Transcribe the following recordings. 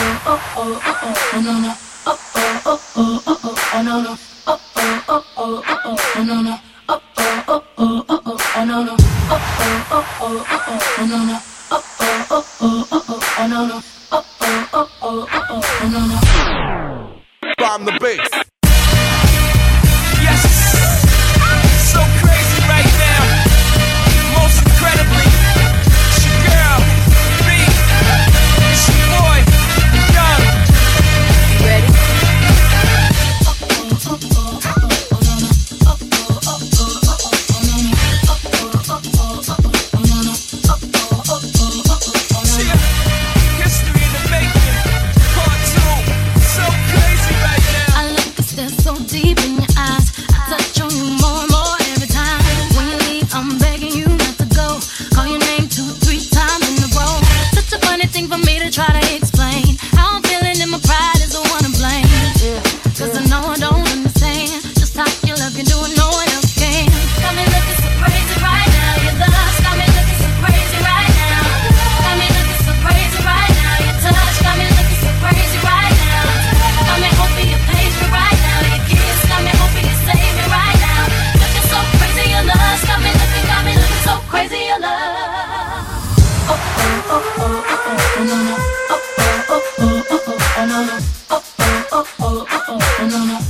Bomb oh, oh, oh, oh, oh, no, no.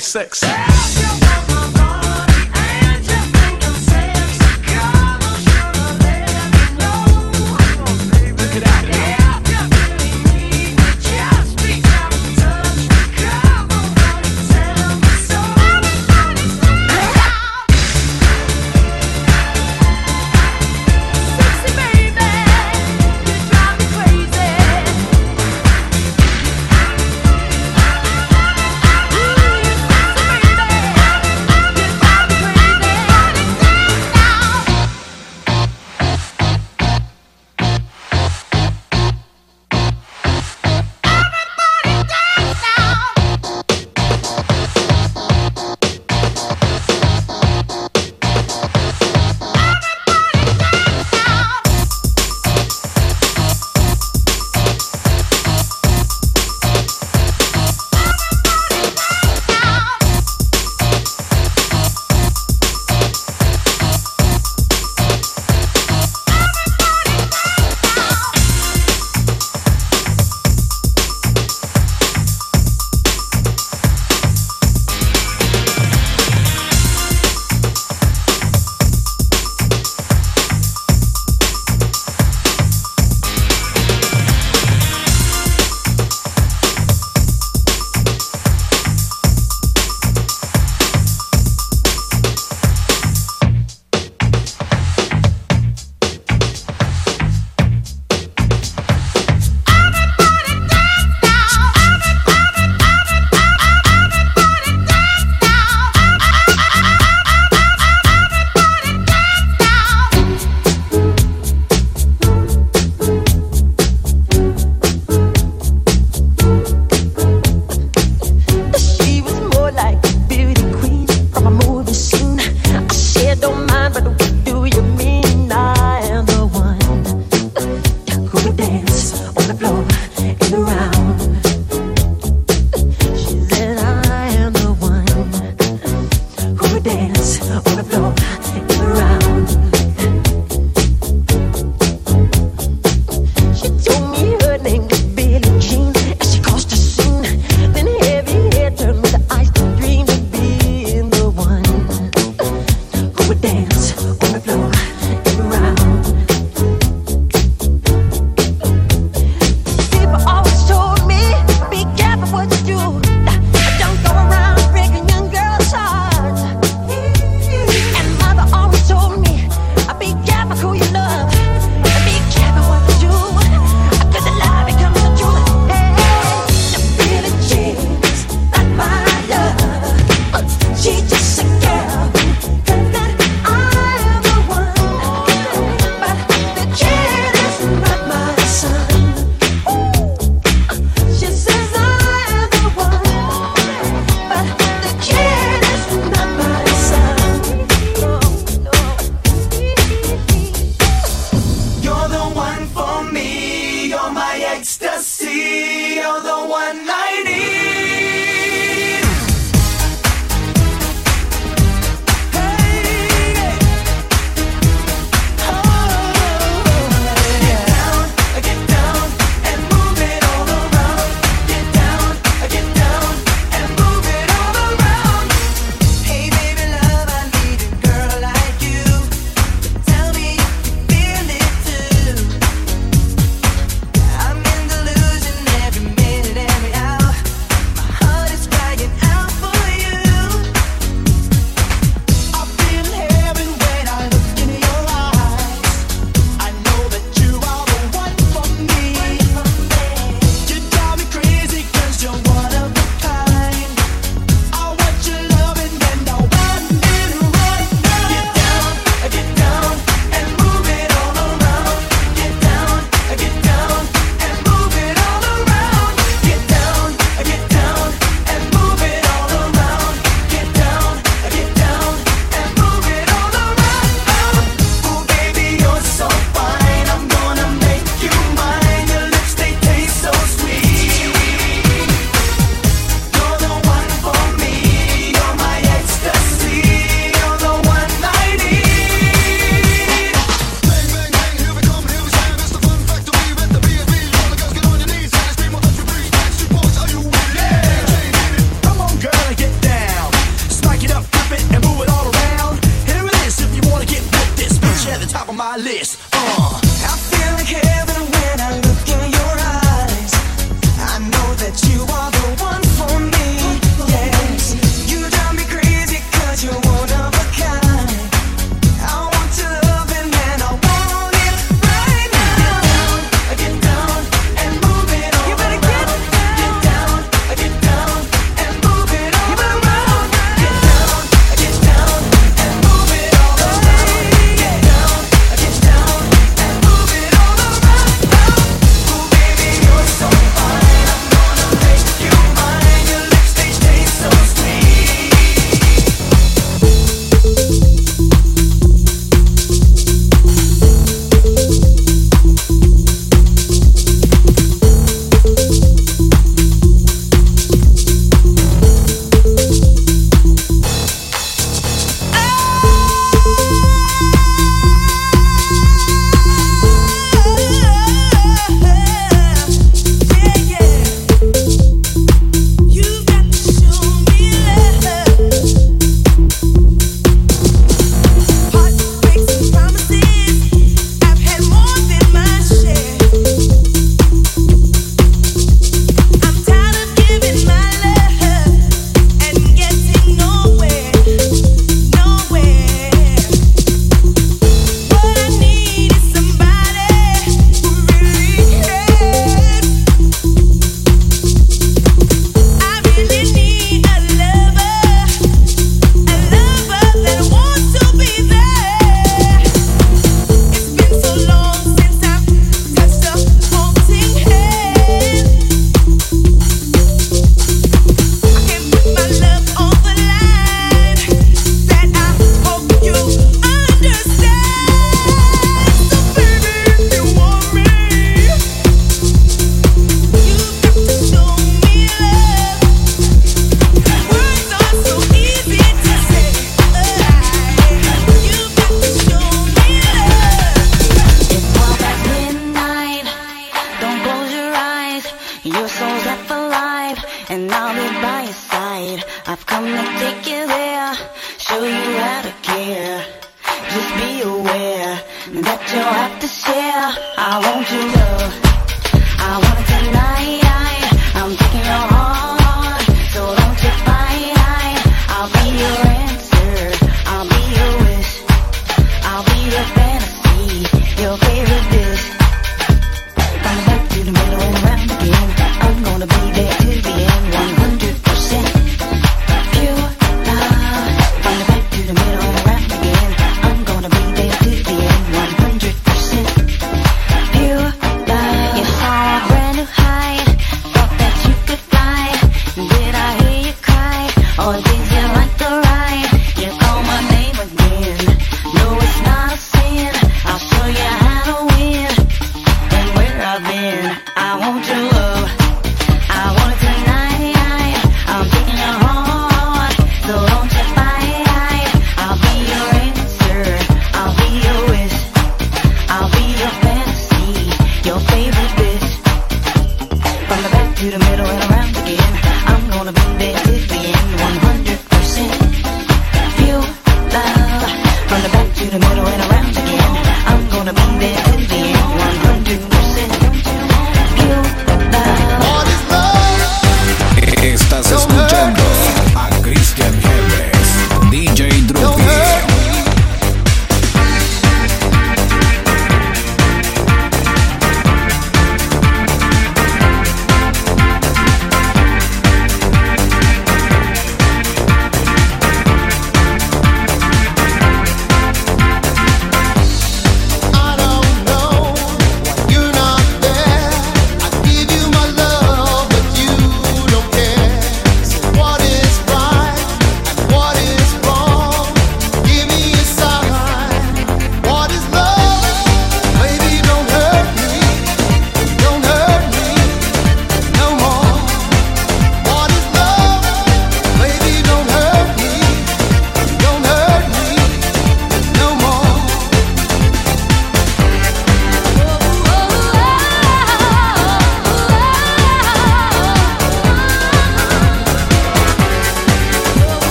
Six.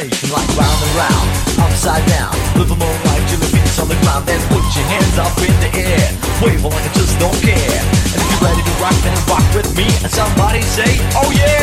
sensation like round and round, upside down. With the moonlight, you look on the ground, then put your hands up in the air. Wave like I just don't care. And if you're ready to rock, then rock with me. And somebody say, oh yeah!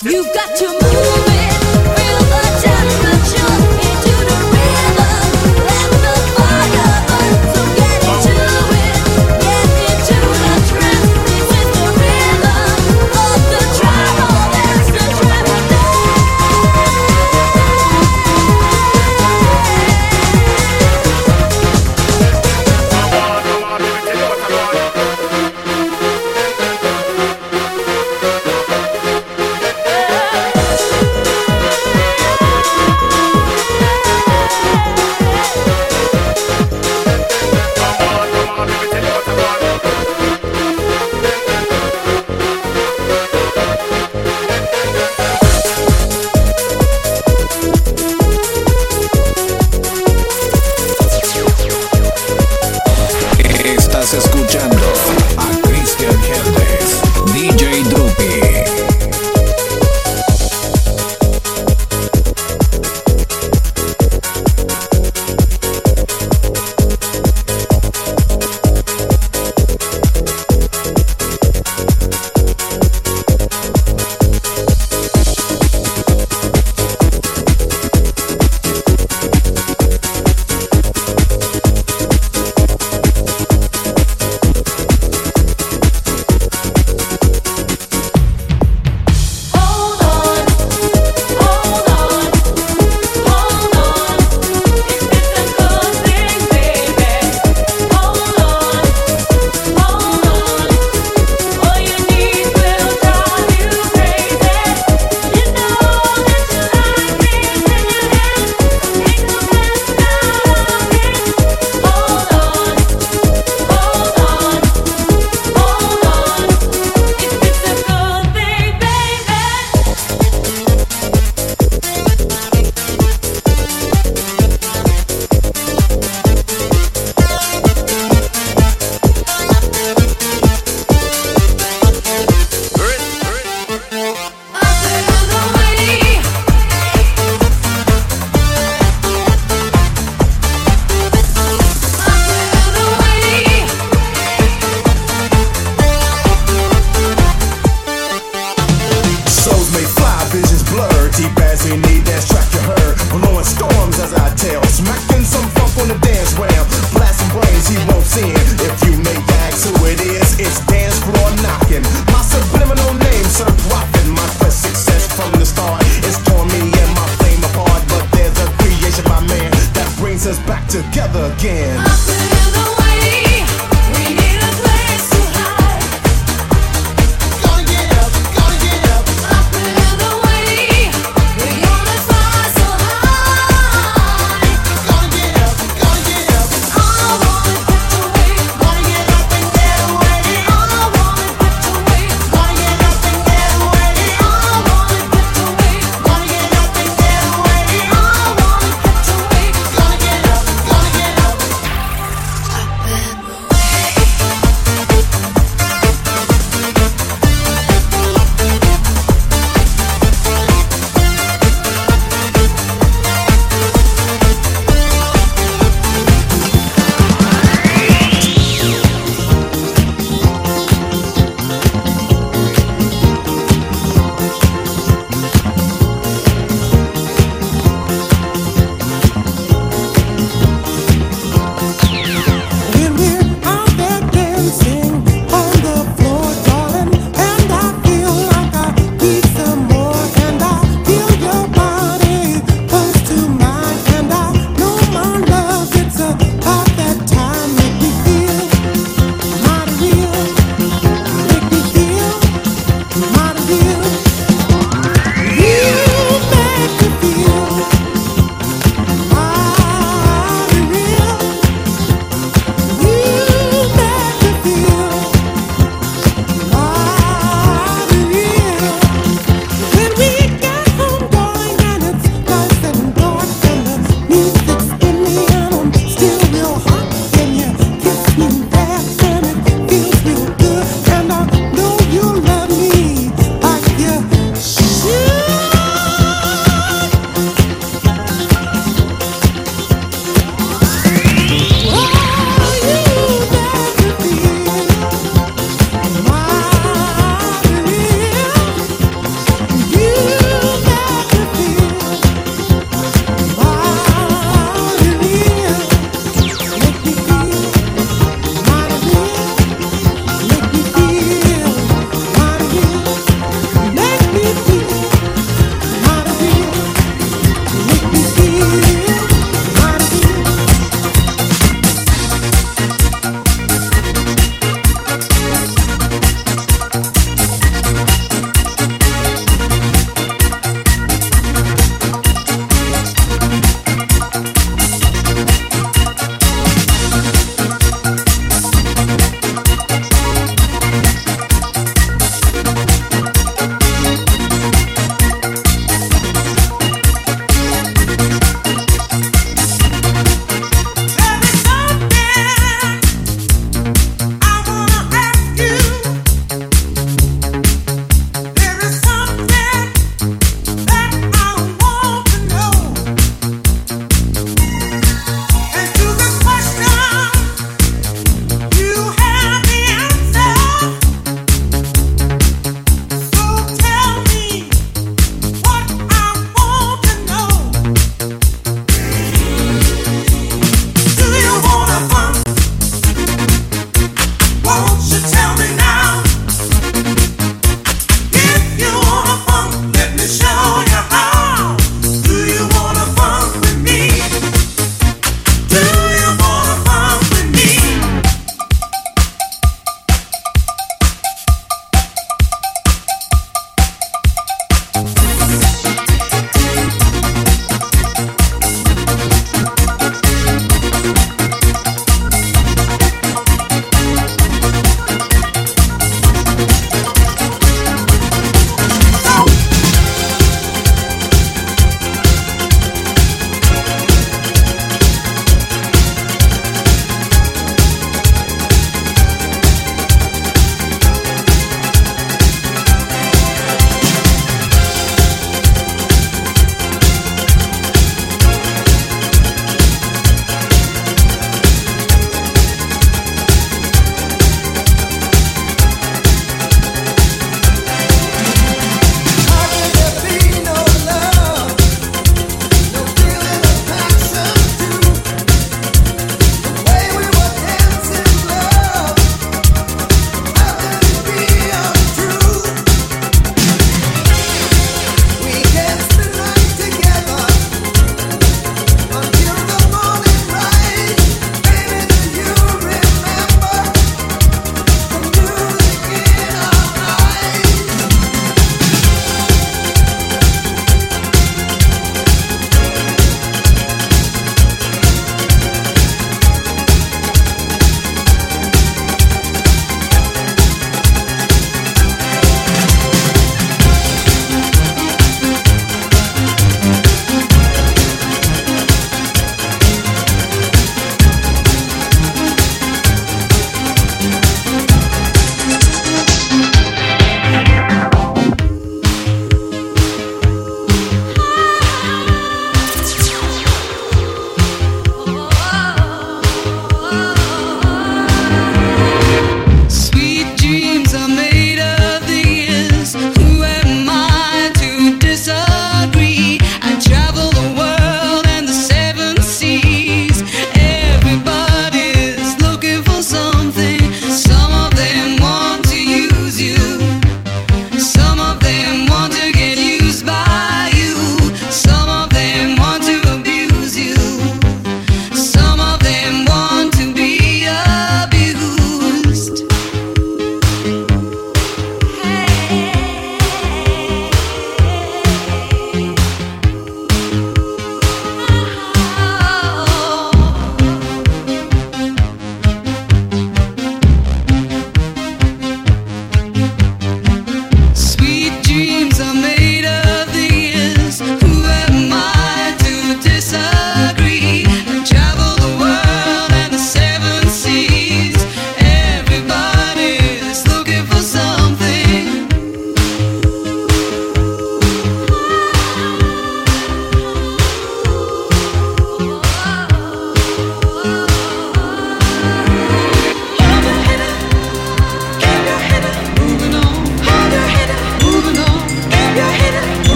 You've got to move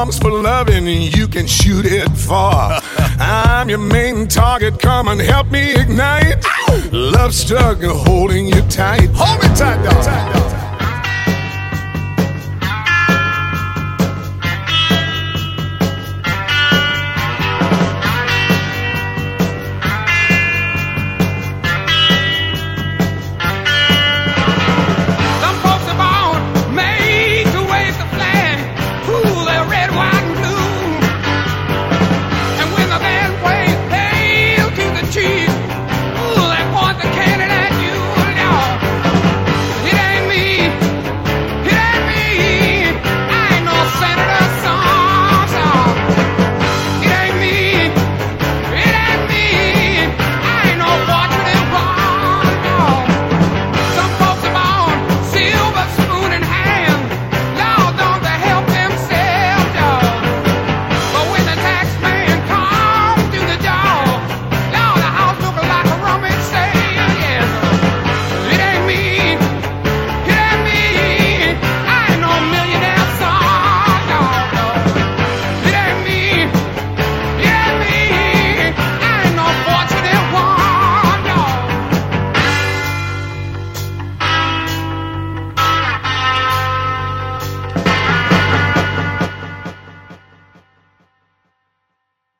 Bomb's for loving, you can shoot it far. I'm your main target, come and help me ignite. Love struggle holding you tight. Hold me tight, dog.